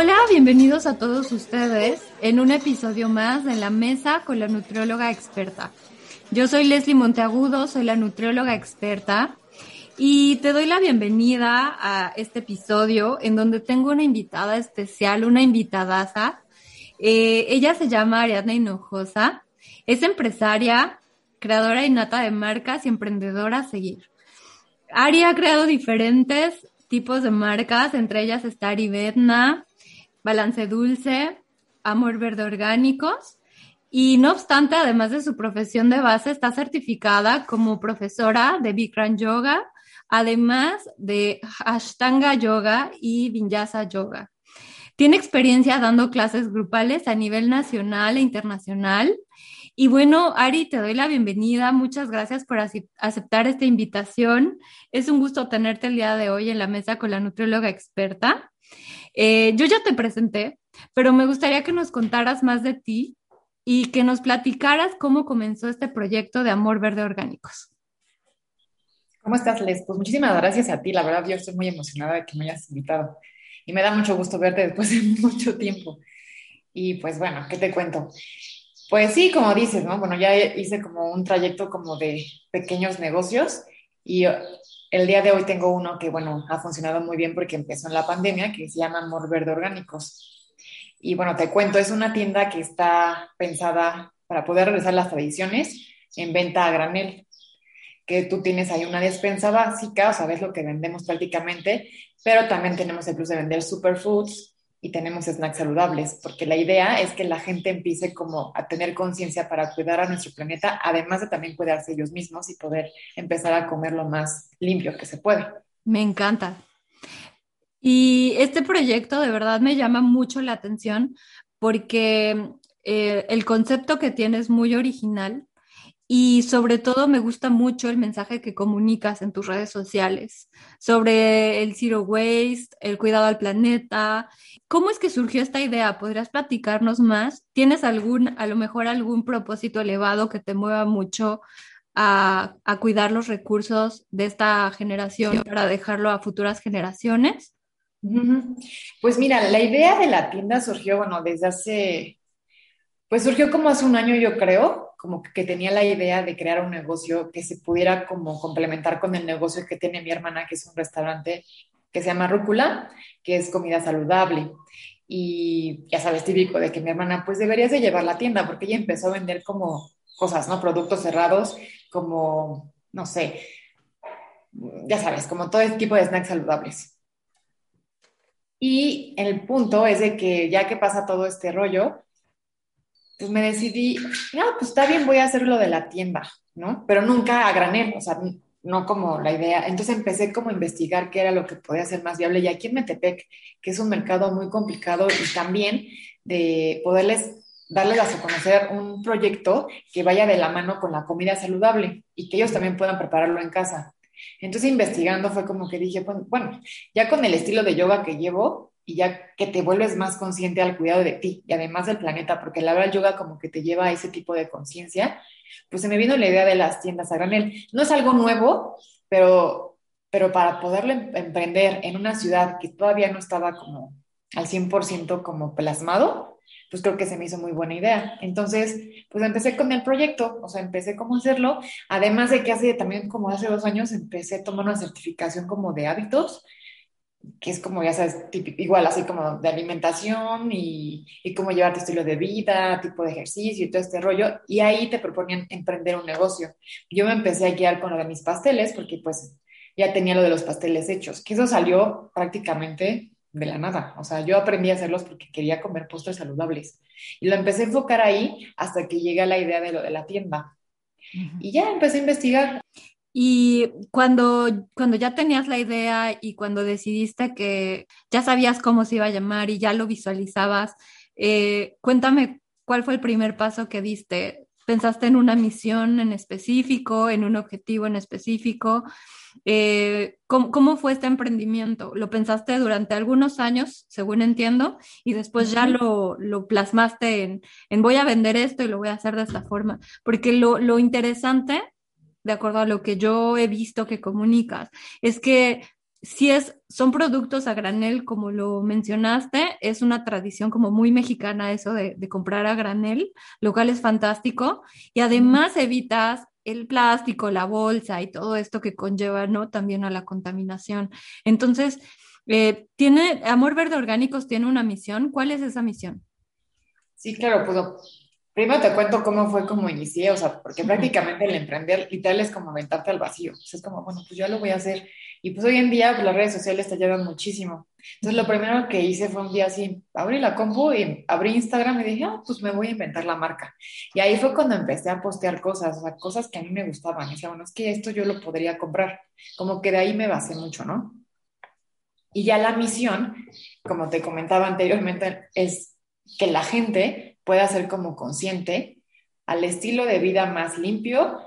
Hola, bienvenidos a todos ustedes en un episodio más de La Mesa con la Nutrióloga Experta. Yo soy Leslie Monteagudo, soy la nutrióloga experta y te doy la bienvenida a este episodio en donde tengo una invitada especial, una invitadaza. Eh, ella se llama Ariadna Hinojosa, es empresaria, creadora innata de marcas y emprendedora a seguir. Ari ha creado diferentes tipos de marcas, entre ellas está Aribetna, Balance Dulce, Amor Verde Orgánicos. Y no obstante, además de su profesión de base, está certificada como profesora de Bikram Yoga, además de Ashtanga Yoga y Vinyasa Yoga. Tiene experiencia dando clases grupales a nivel nacional e internacional. Y bueno, Ari, te doy la bienvenida. Muchas gracias por aceptar esta invitación. Es un gusto tenerte el día de hoy en la mesa con la nutrióloga experta. Eh, yo ya te presenté, pero me gustaría que nos contaras más de ti y que nos platicaras cómo comenzó este proyecto de Amor Verde Orgánicos. ¿Cómo estás, Les? Pues muchísimas gracias a ti. La verdad, yo estoy muy emocionada de que me hayas invitado. Y me da mucho gusto verte después de mucho tiempo. Y pues bueno, ¿qué te cuento? Pues sí, como dices, ¿no? Bueno, ya hice como un trayecto como de pequeños negocios y el día de hoy tengo uno que, bueno, ha funcionado muy bien porque empezó en la pandemia, que se llama Amor Verde Orgánicos. Y bueno, te cuento, es una tienda que está pensada para poder regresar las tradiciones en venta a granel, que tú tienes ahí una despensa básica, o sabes lo que vendemos prácticamente, pero también tenemos el plus de vender superfoods, y tenemos snacks saludables, porque la idea es que la gente empiece como a tener conciencia para cuidar a nuestro planeta, además de también cuidarse ellos mismos y poder empezar a comer lo más limpio que se puede. Me encanta. Y este proyecto de verdad me llama mucho la atención porque eh, el concepto que tiene es muy original y sobre todo me gusta mucho el mensaje que comunicas en tus redes sociales sobre el zero waste, el cuidado al planeta. ¿Cómo es que surgió esta idea? ¿Podrías platicarnos más? ¿Tienes algún, a lo mejor algún propósito elevado que te mueva mucho a, a cuidar los recursos de esta generación para dejarlo a futuras generaciones? Pues mira, la idea de la tienda surgió, bueno, desde hace, pues surgió como hace un año yo creo, como que tenía la idea de crear un negocio que se pudiera como complementar con el negocio que tiene mi hermana, que es un restaurante que se llama Rúcula, que es comida saludable. Y ya sabes, típico de que mi hermana, pues deberías de llevar la tienda, porque ella empezó a vender como cosas, ¿no? Productos cerrados, como, no sé, ya sabes, como todo tipo de snacks saludables. Y el punto es de que ya que pasa todo este rollo, pues me decidí, no, pues está bien, voy a hacer lo de la tienda, ¿no? Pero nunca a granel, o sea, no como la idea. Entonces empecé como a investigar qué era lo que podía ser más viable. Y aquí en Metepec, que es un mercado muy complicado y también de poderles darles a conocer un proyecto que vaya de la mano con la comida saludable y que ellos también puedan prepararlo en casa. Entonces investigando fue como que dije, bueno, ya con el estilo de yoga que llevo, y ya que te vuelves más consciente al cuidado de ti y además del planeta, porque la verdad yoga como que te lleva a ese tipo de conciencia, pues se me vino la idea de las tiendas a granel. No es algo nuevo, pero, pero para poderlo em-, emprender en una ciudad que todavía no estaba como al 100% como plasmado, pues creo que se me hizo muy buena idea. Entonces, pues empecé con el proyecto, o sea, empecé cómo hacerlo, además de que hace también como hace dos años empecé a tomar una certificación como de hábitos, que es como, ya sabes, igual así como de alimentación y, y cómo llevar tu estilo de vida, tipo de ejercicio y todo este rollo. Y ahí te proponían emprender un negocio. Yo me empecé a guiar con lo de mis pasteles porque pues ya tenía lo de los pasteles hechos, que eso salió prácticamente de la nada. O sea, yo aprendí a hacerlos porque quería comer postres saludables. Y lo empecé a enfocar ahí hasta que llega la idea de lo de la tienda. Y ya empecé a investigar. Y cuando, cuando ya tenías la idea y cuando decidiste que ya sabías cómo se iba a llamar y ya lo visualizabas, eh, cuéntame cuál fue el primer paso que diste. ¿Pensaste en una misión en específico, en un objetivo en específico? Eh, ¿cómo, fue este emprendimiento? ¿Lo pensaste durante algunos años, según entiendo, y después ya lo, lo plasmaste en, en, voy a vender esto y lo voy a hacer de esta forma? Porque lo, lo interesante de acuerdo a lo que yo he visto que comunicas, es que si es, son productos a granel, como lo mencionaste, es una tradición como muy mexicana eso de, de comprar a granel, lo cual es fantástico. Y además evitas el plástico, la bolsa y todo esto que conlleva, ¿no? También a la contaminación. Entonces, eh, tiene, Amor Verde Orgánicos tiene una misión. ¿Cuál es esa misión? Sí, claro, pues primero te cuento cómo fue como inicié, o sea, porque prácticamente el emprender literal es como aventarte al vacío. es como, bueno, pues ya lo voy a hacer. Y pues hoy en día pues, las redes sociales te ayudan muchísimo. Entonces lo primero que hice fue un día así, abrí la compu y abrí Instagram y dije, ah, pues me voy a inventar la marca. Y ahí fue cuando empecé a postear cosas, o sea, cosas que a mí me gustaban. Y decía, bueno, es que esto yo lo podría comprar. Como que de ahí me basé mucho, ¿no? Y ya la misión, como te comentaba anteriormente, es que la gente pueda ser como consciente al estilo de vida más limpio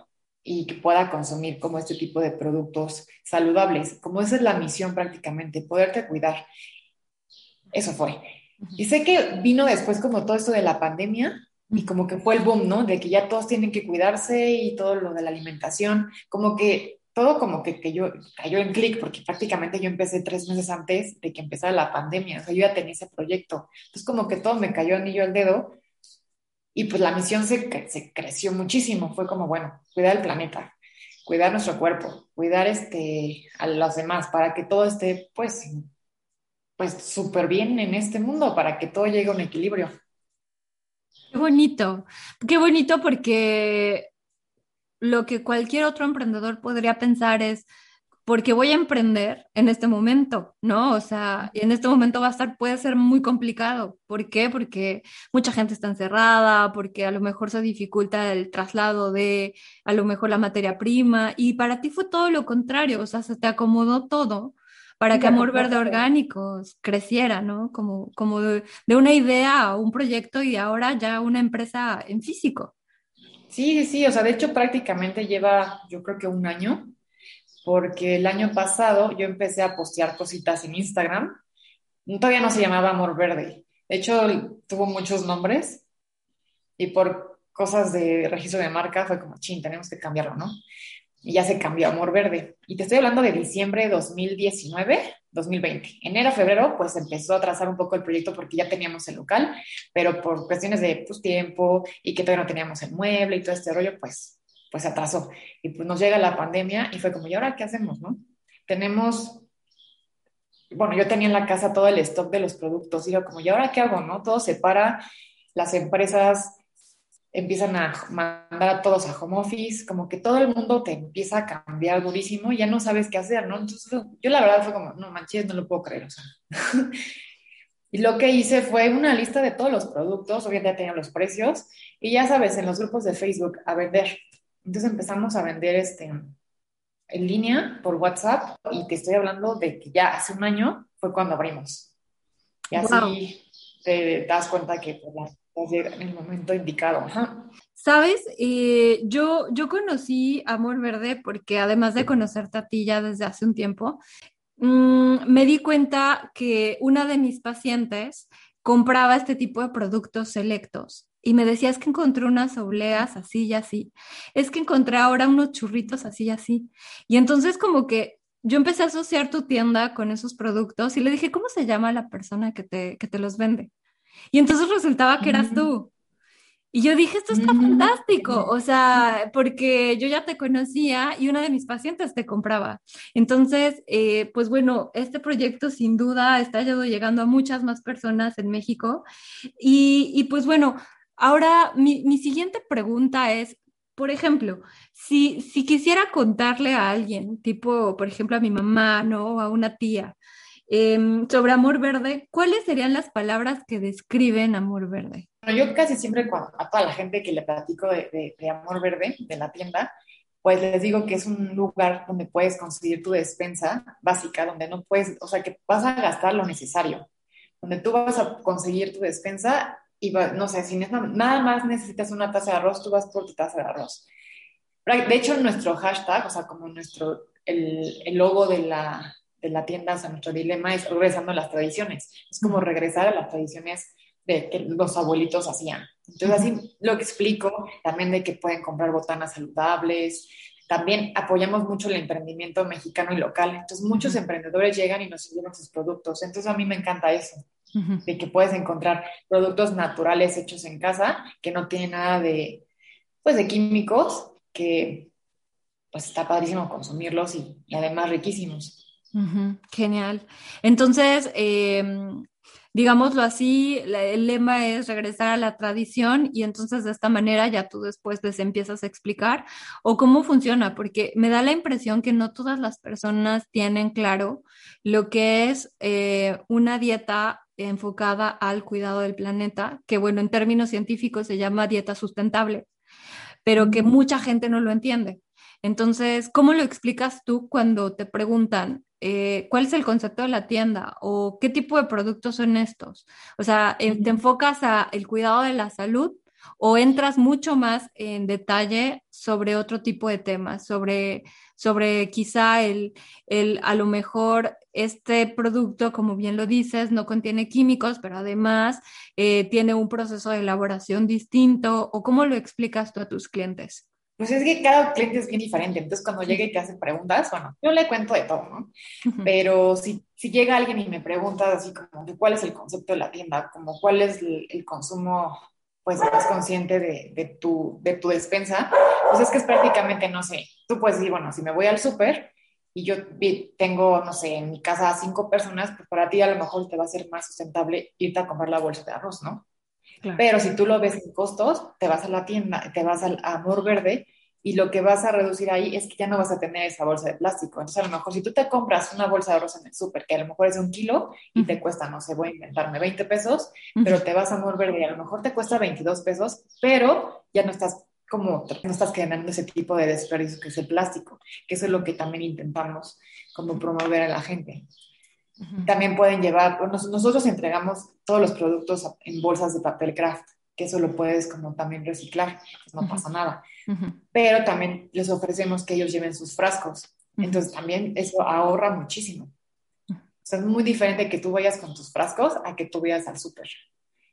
y que pueda consumir como este tipo de productos saludables. Como esa es la misión prácticamente, poderte cuidar. Eso fue. Y sé que vino después como todo esto de la pandemia y como que fue el boom, ¿no? De que ya todos tienen que cuidarse y todo lo de la alimentación, como que todo como que, que yo cayó en clic, porque prácticamente yo empecé tres meses antes de que empezara la pandemia, o sea, yo ya tenía ese proyecto. Entonces como que todo me cayó anillo al dedo y pues la misión se, creció muchísimo. Fue como, bueno, cuidar el planeta, cuidar nuestro cuerpo, cuidar este, a los demás, para que todo esté pues pues súper bien en este mundo, para que todo llegue a un equilibrio. Qué bonito, qué bonito porque lo que cualquier otro emprendedor podría pensar es, porque voy a emprender en este momento, ¿no? O sea, en este momento va a estar, puede ser muy complicado. ¿Por qué? Porque mucha gente está encerrada, porque a lo mejor se dificulta el traslado de, a lo mejor la materia prima, y para ti fue todo lo contrario, o sea, se te acomodó todo para que Amor Verde Orgánicos creciera, ¿no? Como, como de, de una idea a un proyecto y ahora ya una empresa en físico. Sí, sí, o sea, de hecho prácticamente lleva yo creo que un año, porque el año pasado yo empecé a postear cositas en Instagram. Todavía no se llamaba Amor Verde. De hecho, tuvo muchos nombres y por cosas de registro de marca fue como, chin, tenemos que cambiarlo, ¿no? Y ya se cambió Amor Verde. Y te estoy hablando de diciembre de 2019 2020. Enero, febrero, pues empezó a trazar un poco el proyecto porque ya teníamos el local, pero por cuestiones de pues, tiempo y que todavía no teníamos el mueble y todo este rollo, pues, pues se atrasó. Y pues nos llega la pandemia y fue como, ¿y ahora qué hacemos, no? Tenemos, bueno, yo tenía en la casa todo el stock de los productos y yo como, ¿y ahora qué hago, no? Todo se para, las empresas empiezan a mandar a todos a home office, como que todo el mundo te empieza a cambiar durísimo ya no sabes qué hacer, ¿no? Entonces yo la verdad fue como, no manches, no lo puedo creer, o sea. y lo que hice fue una lista de todos los productos, obviamente ya tenía los precios, y ya sabes, en los grupos de Facebook a vender. Entonces empezamos a vender este en línea por WhatsApp y te estoy hablando de que ya hace un año fue cuando abrimos. Y así te das cuenta que pues, en el momento indicado. Sabes, eh, yo, yo conocí Amor Verde porque además de conocerte a ti ya desde hace un tiempo, mm, me di cuenta que una de mis pacientes compraba este tipo de productos selectos y me decía, es que encontré unas obleas así y así, es que encontré ahora unos churritos así y así. Y entonces como que yo empecé a asociar tu tienda con esos productos y le dije, ¿cómo se llama la persona que te, que te los vende? Y entonces resultaba que eras tú. Y yo dije, esto está fantástico, o sea, porque yo ya te conocía y una de mis pacientes te compraba. Entonces, eh, pues bueno, este proyecto sin duda está llegando a muchas más personas en México. Y, y pues bueno, ahora mi, mi, siguiente pregunta es, por ejemplo, si, si quisiera contarle a alguien, tipo, por ejemplo, a mi mamá, ¿no? O a una tía, Em, sobre amor verde, ¿cuáles serían las palabras que describen amor verde? Bueno, yo casi siempre a toda la gente que le platico de, amor verde, de la tienda, pues les digo que es un lugar donde puedes conseguir tu despensa básica, donde no puedes, o sea, que vas a gastar lo necesario, donde tú vas a conseguir tu despensa y no sé, si nada más necesitas una taza de arroz, tú vas por tu taza de arroz. De hecho, nuestro hashtag, o sea, como nuestro, el, el logo de la, de la tienda, o nuestro dilema es regresando a las tradiciones. Es como regresar a las tradiciones de que los abuelitos hacían. Entonces, así lo que explico también de que pueden comprar botanas saludables, también apoyamos mucho el emprendimiento mexicano y local. Entonces, muchos emprendedores llegan y nos sirven sus productos. Entonces, a mí me encanta eso, de que puedes encontrar productos naturales hechos en casa, que no tienen nada de, pues, de químicos, que pues está padrísimo consumirlos y, además riquísimos. Genial. Entonces, eh, digámoslo así, el lema es regresar a la tradición y entonces de esta manera ya tú después les empiezas a explicar o cómo funciona, porque me da la impresión que no todas las personas tienen claro lo que es eh, una dieta enfocada al cuidado del planeta, que bueno, en términos científicos se llama dieta sustentable, pero que mucha gente no lo entiende. Entonces, ¿cómo lo explicas tú cuando te preguntan eh, cuál es el concepto de la tienda o qué tipo de productos son estos? O sea, ¿te enfocas a el cuidado de la salud o entras mucho más en detalle sobre otro tipo de temas, sobre, sobre quizá el, el, a lo mejor este producto, como bien lo dices, no contiene químicos, pero además eh, tiene un proceso de elaboración distinto, o cómo lo explicas tú a tus clientes? Pues es que cada cliente es bien diferente, entonces cuando llega y te hace preguntas, bueno, yo le cuento de todo, ¿no? Pero si, si llega alguien y me pregunta así como cuál es el concepto de la tienda, como cuál es el, consumo pues más consciente de, de, tu, de tu despensa, pues es que es prácticamente, no sé, tú puedes decir, bueno, si me voy al súper y yo tengo, no sé, en mi casa cinco personas, pues para ti a lo mejor te va a ser más sustentable irte a comprar la bolsa de arroz, ¿no? Pero si tú lo ves en costos, te vas a la tienda, te vas al Amor Verde y lo que vas a reducir ahí es que ya no vas a tener esa bolsa de plástico. Entonces, a lo mejor si tú te compras una bolsa de arroz en el súper, que a lo mejor es un kilo y te cuesta, no sé, voy a inventarme 20 pesos, pero te vas a Amor Verde y a lo mejor te cuesta 22 pesos, pero ya no estás como, no estás generando ese tipo de desperdicio que es el plástico, que eso es lo que también intentamos como promover a la gente. También pueden llevar, nosotros entregamos todos los productos en bolsas de papel craft, que eso lo puedes como también reciclar, pues no pasa nada. Pero también les ofrecemos que ellos lleven sus frascos. Entonces también eso ahorra muchísimo. O sea, es muy diferente que tú vayas con tus frascos a que tú vayas al súper.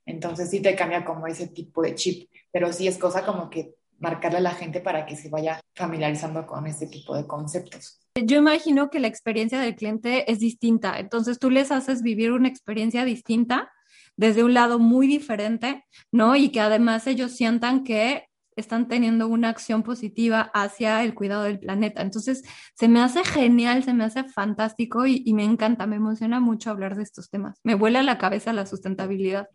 Entonces sí te cambia como ese tipo de chip, pero sí es cosa como que marcarle a la gente para que se vaya familiarizando con este tipo de conceptos. Yo imagino que la experiencia del cliente es distinta, entonces tú les haces vivir una experiencia distinta desde un lado muy diferente, ¿no? Y que además ellos sientan que están teniendo una acción positiva hacia el cuidado del planeta. Entonces, se me hace genial, se me hace fantástico y, me encanta, me emociona mucho hablar de estos temas. Me vuela la cabeza la sustentabilidad.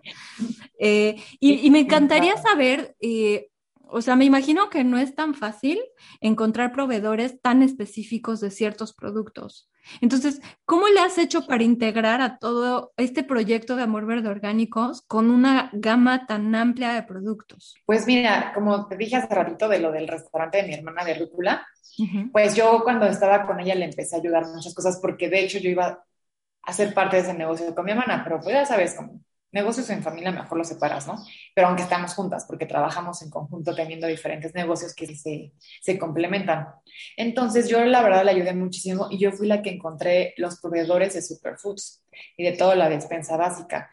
Eh, y, me encantaría saber, eh, o sea, me imagino que no es tan fácil encontrar proveedores tan específicos de ciertos productos. Entonces, ¿cómo le has hecho para integrar a todo este proyecto de Amor Verde Orgánicos con una gama tan amplia de productos? Pues mira, como te dije hace ratito de lo del restaurante de mi hermana de Rúcula, pues yo cuando estaba con ella le empecé a ayudar muchas cosas porque de hecho yo iba a ser parte de ese negocio con mi hermana, pero pues ya sabes, como negocios en familia mejor los separas, ¿no? Pero aunque estamos juntas, porque trabajamos en conjunto teniendo diferentes negocios que se, se complementan. Entonces yo la verdad le ayudé muchísimo y yo fui la que encontré los proveedores de superfoods y de toda la despensa básica.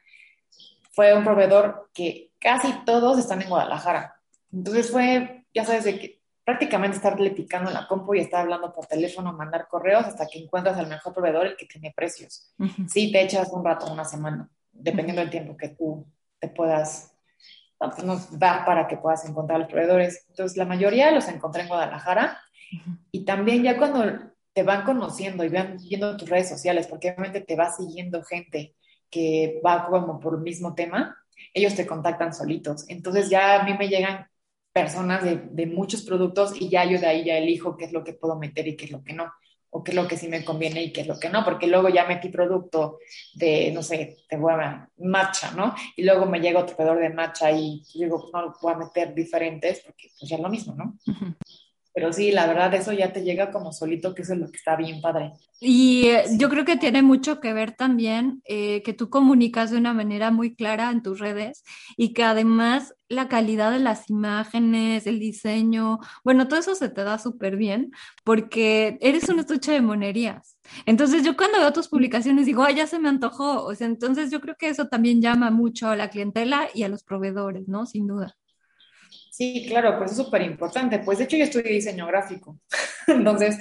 Fue un proveedor que casi todos están en Guadalajara. Entonces fue, ya sabes, de que prácticamente estarle picando en la compu y estar hablando por teléfono, mandar correos hasta que encuentras al mejor proveedor, el que tiene precios. Sí, te echas un rato, una semana dependiendo del tiempo que tú te puedas pues, nos para que puedas encontrar los proveedores. Entonces, la mayoría los encontré en Guadalajara y también ya cuando te van conociendo y van viendo tus redes sociales, porque obviamente te va siguiendo gente que va como por el mismo tema, ellos te contactan solitos. Entonces ya a mí me llegan personas de, de muchos productos y ya yo de ahí ya elijo qué es lo que puedo meter y qué es lo que no o qué es lo que sí me conviene y qué es lo que no, porque luego ya metí producto de, no sé, de buena matcha, ¿no? Y luego me llega otro proveedor de matcha y digo, no lo puedo meter diferentes porque pues ya es lo mismo, ¿no? Pero sí, la verdad, eso ya te llega como solito, que eso es lo que está bien padre. Y eh, yo creo que tiene mucho que ver también eh, que tú comunicas de una manera muy clara en tus redes y que además la calidad de las imágenes, el diseño, bueno, todo eso se te da súper bien porque eres un estuche de monerías. Entonces yo cuando veo tus publicaciones digo, ay, ya se me antojó. O sea, entonces yo creo que eso también llama mucho a la clientela y a los proveedores, ¿no? Sin duda. Sí, claro, pues es súper importante. Pues de hecho yo estudié diseño gráfico, entonces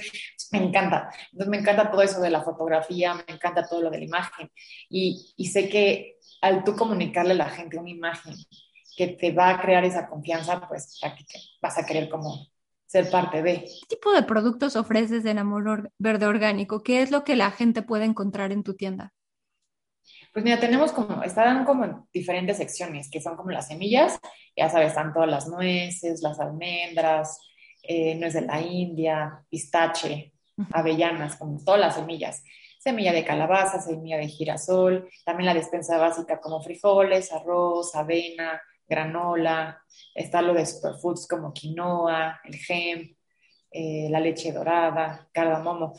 me encanta. Entonces me encanta todo eso de la fotografía, me encanta todo lo de la imagen. Y, y sé que al tú comunicarle a la gente una imagen que te va a crear esa confianza, pues vas a querer como ser parte de. ¿Qué tipo de productos ofreces en Amor Verde Orgánico? ¿Qué es lo que la gente puede encontrar en tu tienda? Pues mira, tenemos como, están como en diferentes secciones, que son como las semillas, ya sabes, están todas las nueces, las almendras, eh, nuez de la India, pistache, avellanas, como todas las semillas. Semilla de calabaza, semilla de girasol, también la despensa básica como frijoles, arroz, avena, granola, está lo de superfoods como quinoa, el gem, eh, la leche dorada, cardamomo.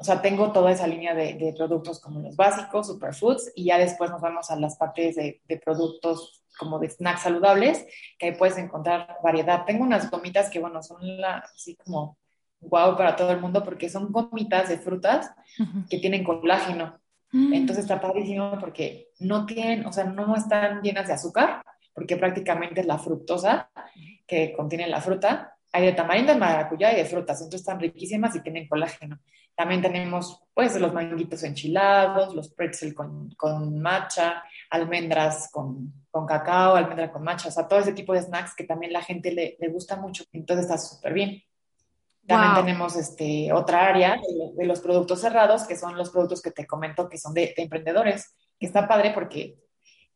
O sea, tengo toda esa línea de, productos como los básicos, superfoods, y ya después nos vamos a las partes de, productos como de snacks saludables, que ahí puedes encontrar variedad. Tengo unas gomitas que, bueno, son así como guau para todo el mundo porque son gomitas de frutas que tienen colágeno. Mm. Entonces está padrísimo porque no tienen, o sea, no están llenas de azúcar, porque prácticamente es la fructosa que contiene la fruta. Hay de tamarindo, de maracuyá y de frutas, entonces están riquísimas y tienen colágeno. También tenemos, pues, los manguitos enchilados, los pretzel con, con matcha, almendras con, con, cacao, almendra con matcha, o sea, todo ese tipo de snacks que también la gente le, le gusta mucho. Entonces está súper bien. También tenemos este, otra área de, los productos cerrados, que son los productos que te comento que son de, de emprendedores, que está padre porque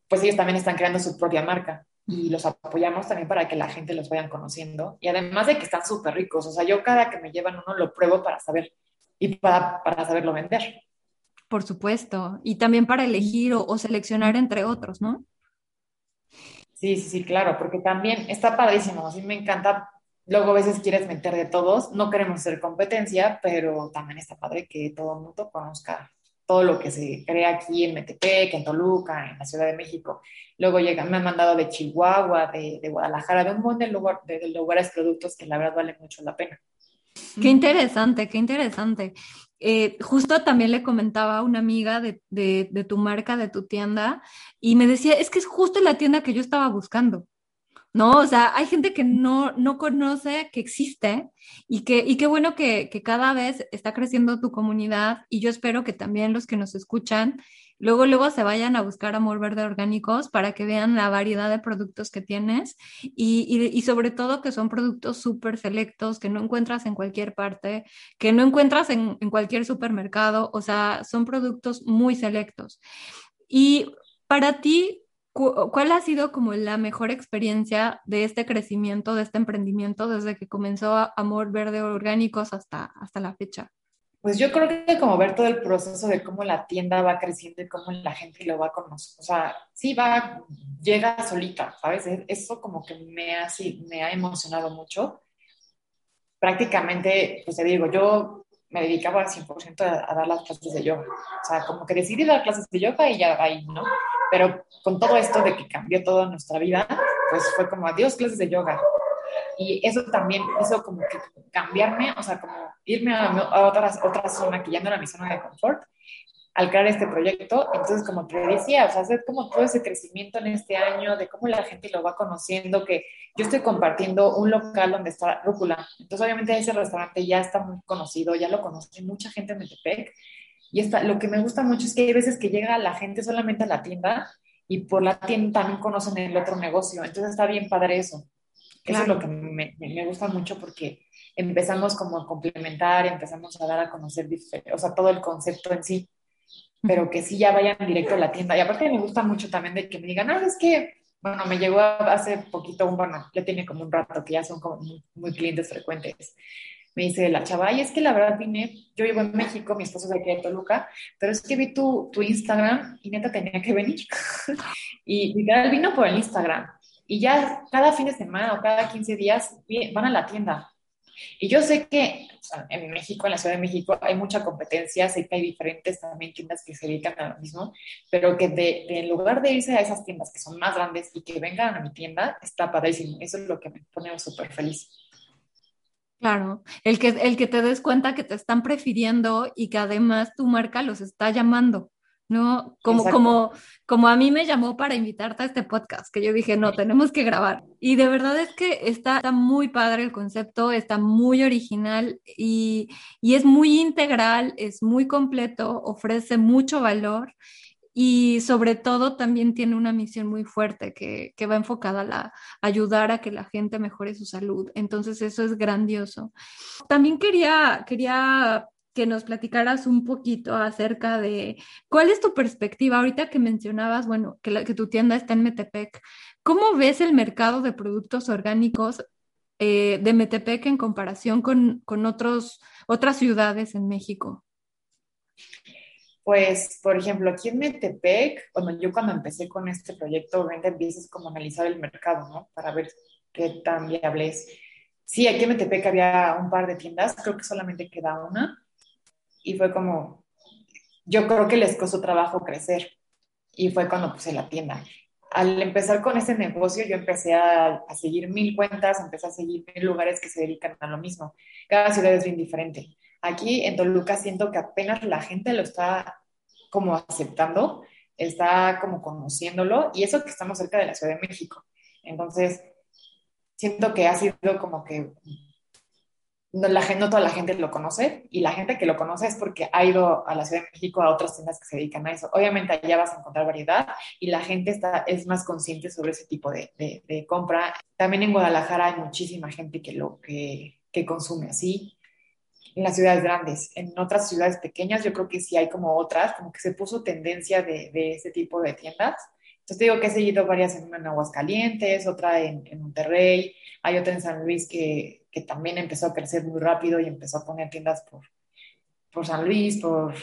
pues ellos también están creando su propia marca y los apoyamos también para que la gente los vayan conociendo. Y además de que están súper ricos, o sea, yo cada que me llevan uno lo pruebo para saber y para, para saberlo vender. Por supuesto, y también para elegir o, seleccionar entre otros, ¿no? Sí, sí, sí, claro, porque también está padrísimo, así me encanta. Luego a veces quieres meter de todos, no queremos ser competencia, pero también está padre que todo el mundo conozca todo lo que se crea aquí en Metepec, en Toluca, en la Ciudad de México. Luego llegan, me han mandado de Chihuahua, de, de Guadalajara, de un montón de, lugar, de lugares, productos que la verdad valen mucho la pena. Qué interesante, qué interesante. Eh, justo también le comentaba a una amiga de, de, tu marca, de tu tienda, y me decía, es que es justo la tienda que yo estaba buscando. ¿No? O sea, hay gente que no, no conoce que existe y, que, y qué bueno que, que, cada vez está creciendo tu comunidad y yo espero que también los que nos escuchan luego, luego se vayan a buscar Amor Verde Orgánicos para que vean la variedad de productos que tienes y, y, sobre todo que son productos súper selectos que no encuentras en cualquier parte, que no encuentras en, en cualquier supermercado, o sea, son productos muy selectos. Y para ti, ¿Cuál ha sido como la mejor experiencia de este crecimiento, de este emprendimiento desde que comenzó Amor Verde Orgánicos hasta, hasta la fecha? Pues yo creo que como ver todo el proceso de cómo la tienda va creciendo y cómo la gente lo va a conocer. O sea, sí va, llega solita, ¿sabes? E, eso como que me ha, me ha emocionado mucho. Prácticamente, pues te digo, yo me dedicaba al 100% a, a, dar las clases de yoga. O sea, como que decidí dar clases de yoga y ya ahí, ¿no? Pero con todo esto de que cambió toda nuestra vida, pues fue como adiós clases de yoga. Y eso también hizo como que cambiarme, o sea, como irme a, a otra, otra zona que ya no era mi zona de confort al crear este proyecto. Entonces, como te decía, o sea, hacer como todo ese crecimiento en este año, de cómo la gente lo va conociendo, que yo estoy compartiendo un local donde está Rúcula. Entonces, obviamente ese restaurante ya está muy conocido, ya lo conoce mucha gente en Metepec. Y está, lo que me gusta mucho es que hay veces que llega la gente solamente a la tienda y por la tienda también conocen el otro negocio. Entonces está bien padre eso. Eso es lo que me, me, gusta mucho porque empezamos como a complementar, empezamos a dar a conocer, o sea, todo el concepto en sí, pero que sí ya vayan directo a la tienda. Y aparte me gusta mucho también de que me digan, ah, es que, bueno, me llegó hace poquito, un, bueno, ya tiene como un rato que ya son como muy, muy clientes frecuentes me dice la chava, y es que la verdad vine, yo vivo en México, mi esposo es de aquí de Toluca, pero es que vi tu, tu Instagram y neta tenía que venir. y literal vino por el Instagram. Y ya cada fin de semana o cada 15 días van a la tienda. Y yo sé que en México, en la Ciudad de México, hay mucha competencia, sé que hay diferentes también tiendas que se dedican a lo mismo, pero que de, de, en lugar de irse a esas tiendas que son más grandes y que vengan a mi tienda, está padrísimo. Eso es lo que me pone súper feliz. Claro, el que, el que te des cuenta que te están prefiriendo y que además tu marca los está llamando, ¿no? Como, como, como a mí me llamó para invitarte a este podcast, que yo dije, no, tenemos que grabar. Y de verdad es que está, está muy padre el concepto, está muy original y, y es muy integral, es muy completo, ofrece mucho valor y sobre todo también tiene una misión muy fuerte que, que, va enfocada a ayudar a que la gente mejore su salud. Entonces eso es grandioso. También quería, quería que nos platicaras un poquito acerca de cuál es tu perspectiva ahorita que mencionabas, bueno, que tu tienda está en Metepec. ¿Cómo ves el mercado de productos orgánicos eh, de Metepec en comparación con, con otros, otras ciudades en México? Pues, por ejemplo, aquí en Metepec, bueno, yo cuando empecé con este proyecto, obviamente empiezas como a analizar el mercado, ¿no? Para ver qué tan viable es. Sí, aquí en Metepec había un par de tiendas, creo que solamente queda una, y fue como, yo creo que les costó trabajo crecer y fue cuando puse la tienda. Al empezar con ese negocio, yo empecé a, a, seguir mil cuentas, empecé a seguir mil lugares que se dedican a lo mismo. Cada ciudad es bien diferente. Aquí en Toluca siento que apenas la gente lo está como aceptando, está como conociéndolo, y eso que estamos cerca de la Ciudad de México. Entonces, siento que ha sido como que no, la, no toda la gente lo conoce y la gente que lo conoce es porque ha ido a la Ciudad de México a otras tiendas que se dedican a eso. Obviamente allá vas a encontrar variedad y la gente está, es más consciente sobre ese tipo de, de, de compra. También en Guadalajara hay muchísima gente que lo que, que consume así. En las ciudades grandes, en otras ciudades pequeñas, yo creo que sí hay como otras, como que se puso tendencia de, de ese tipo de tiendas. Entonces te digo que he seguido varias en, en Aguascalientes, otra en, en Monterrey, hay otra en San Luis que, que también empezó a crecer muy rápido y empezó a poner tiendas por, por San Luis, por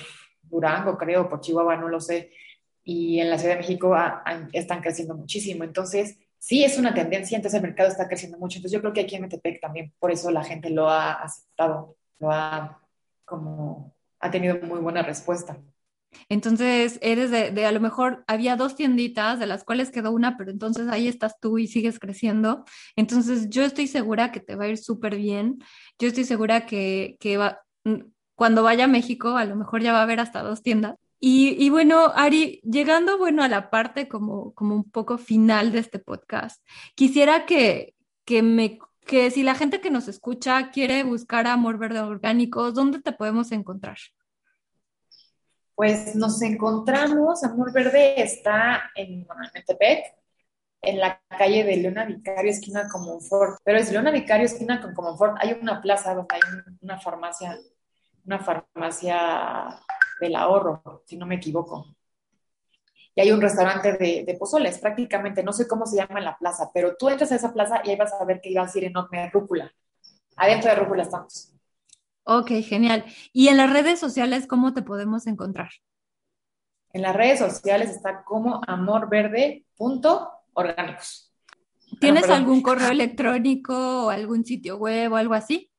Durango, creo, por Chihuahua, no lo sé. Y en la Ciudad de México están creciendo muchísimo. Entonces, sí es una tendencia, entonces el mercado está creciendo mucho. Entonces, yo creo que aquí en Metepec también, por eso la gente lo ha aceptado, lo ha como ha tenido muy buena respuesta. Entonces, eres de, a lo mejor había dos tienditas, de las cuales quedó una, pero entonces ahí estás tú y sigues creciendo. Entonces, yo estoy segura que te va a ir súper bien. Yo estoy segura que, que va, mm, cuando vaya a México, a lo mejor ya va a haber hasta dos tiendas. Y, y, bueno, Ari, llegando bueno a la parte como, como un poco final de este podcast, quisiera que, que me que si la gente que nos escucha quiere buscar Amor Verde Orgánicos, ¿dónde te podemos encontrar? Pues nos encontramos, Amor Verde está en Metepec, en la calle de Leona Vicario, esquina con Monfort. Pero es Leona Vicario, esquina con Monfort. Hay una plaza donde hay una farmacia, una farmacia del ahorro, si no me equivoco. Y hay un restaurante de, de pozoles, prácticamente, no sé cómo se llama en la plaza, pero tú entras a esa plaza y ahí vas a ver que iba a ir enorme rúcula. Adentro de rúcula estamos. Ok, genial. ¿Y en las redes sociales cómo te podemos encontrar? En las redes sociales está como amorverde.orgánicos. ¿Tienes algún correo electrónico o algún sitio web o algo así?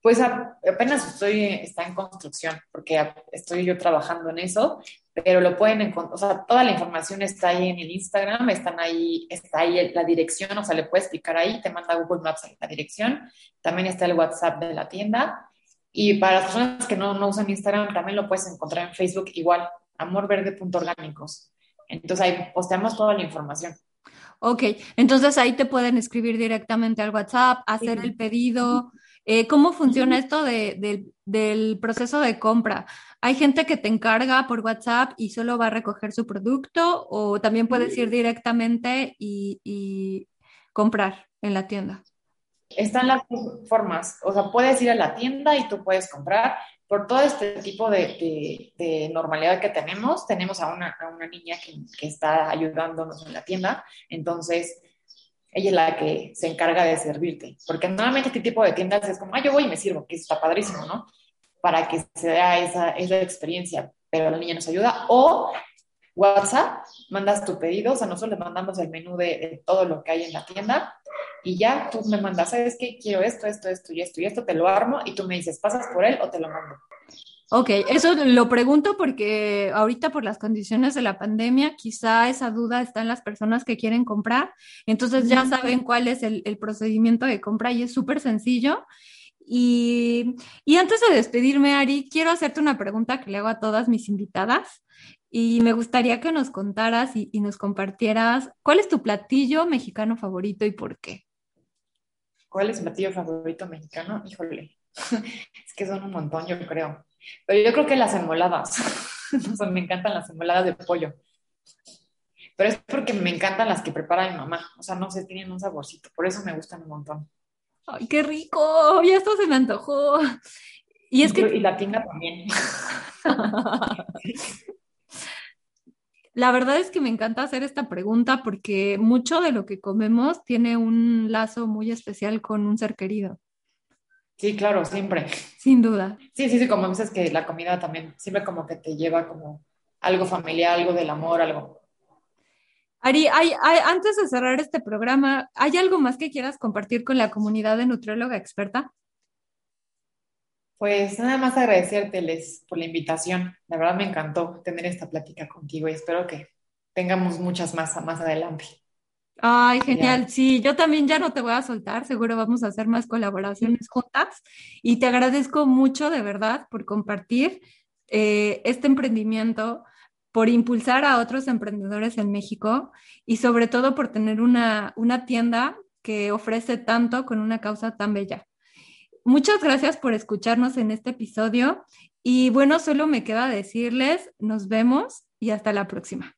Pues apenas estoy, está en construcción, porque estoy yo trabajando en eso, pero lo pueden encontrar, o sea, toda la información está ahí en el Instagram, están ahí, está ahí la dirección, o sea, le puedes picar ahí, te manda Google Maps la dirección, también está el WhatsApp de la tienda, y para las personas que no, no usan Instagram, también lo puedes encontrar en Facebook igual, amorverde.orgánicos. Entonces ahí posteamos toda la información. Ok, entonces ahí te pueden escribir directamente al WhatsApp, hacer el pedido. Eh, ¿Cómo funciona esto de, de, del proceso de compra? ¿Hay gente que te encarga por WhatsApp y solo va a recoger su producto o también puedes ir directamente y, y comprar en la tienda? Están las formas, o sea, puedes ir a la tienda y tú puedes comprar. Por todo este tipo de, de, de normalidad que tenemos, tenemos a una, a una niña que, que está ayudándonos en la tienda, entonces ella es la que se encarga de servirte. Porque normalmente este tipo de tiendas es como, ah, yo voy y me sirvo, que está padrísimo, ¿no? Para que se dé esa, esa experiencia, pero la niña nos ayuda. O WhatsApp, mandas tu pedido, o sea, nosotros le mandamos el menú de, de, todo lo que hay en la tienda. Y ya tú me mandas, ¿sabes qué? Quiero esto, esto, esto y esto y esto, te lo armo y tú me dices, ¿pasas por él o te lo mando? Ok, eso lo pregunto porque ahorita por las condiciones de la pandemia, quizá esa duda está en las personas que quieren comprar, entonces ya saben cuál es el, el procedimiento de compra y es súper sencillo Y, antes de despedirme, Ari, quiero hacerte una pregunta que le hago a todas mis invitadas. Y me gustaría que nos contaras y, y nos compartieras cuál es tu platillo mexicano favorito y por qué. ¿Cuál es mi platillo favorito mexicano? Híjole, es que son un montón, yo creo. Pero yo creo que las enmoladas. o sea, me encantan las enmoladas de pollo. Pero es porque me encantan las que prepara mi mamá. O sea, no sé, tienen un saborcito. Por eso me gustan un montón. ¡Ay, qué rico! Ya esto se me antojó. Y es que... y la tinga también. La verdad es que me encanta hacer esta pregunta porque mucho de lo que comemos tiene un lazo muy especial con un ser querido, Sí, claro, siempre. sin duda. Sí, sí, sí, como dices que la comida también siempre como que te lleva como algo familiar, algo del amor, algo. Ari, hay- hay- antes de cerrar este programa, ¿hay algo más que quieras compartir con la comunidad de nutrióloga experta? Pues nada más agradecérteles por la invitación. La verdad me encantó tener esta plática contigo y espero que tengamos muchas más más adelante. Ay, genial. Ya. Sí, yo también ya no te voy a soltar, seguro vamos a hacer más colaboraciones juntas y te agradezco mucho de verdad por compartir eh, este emprendimiento, por impulsar a otros emprendedores en México y sobre todo por tener una, una tienda que ofrece tanto con una causa tan bella. Muchas gracias por escucharnos en este episodio y bueno, solo me queda decirles, nos vemos y hasta la próxima.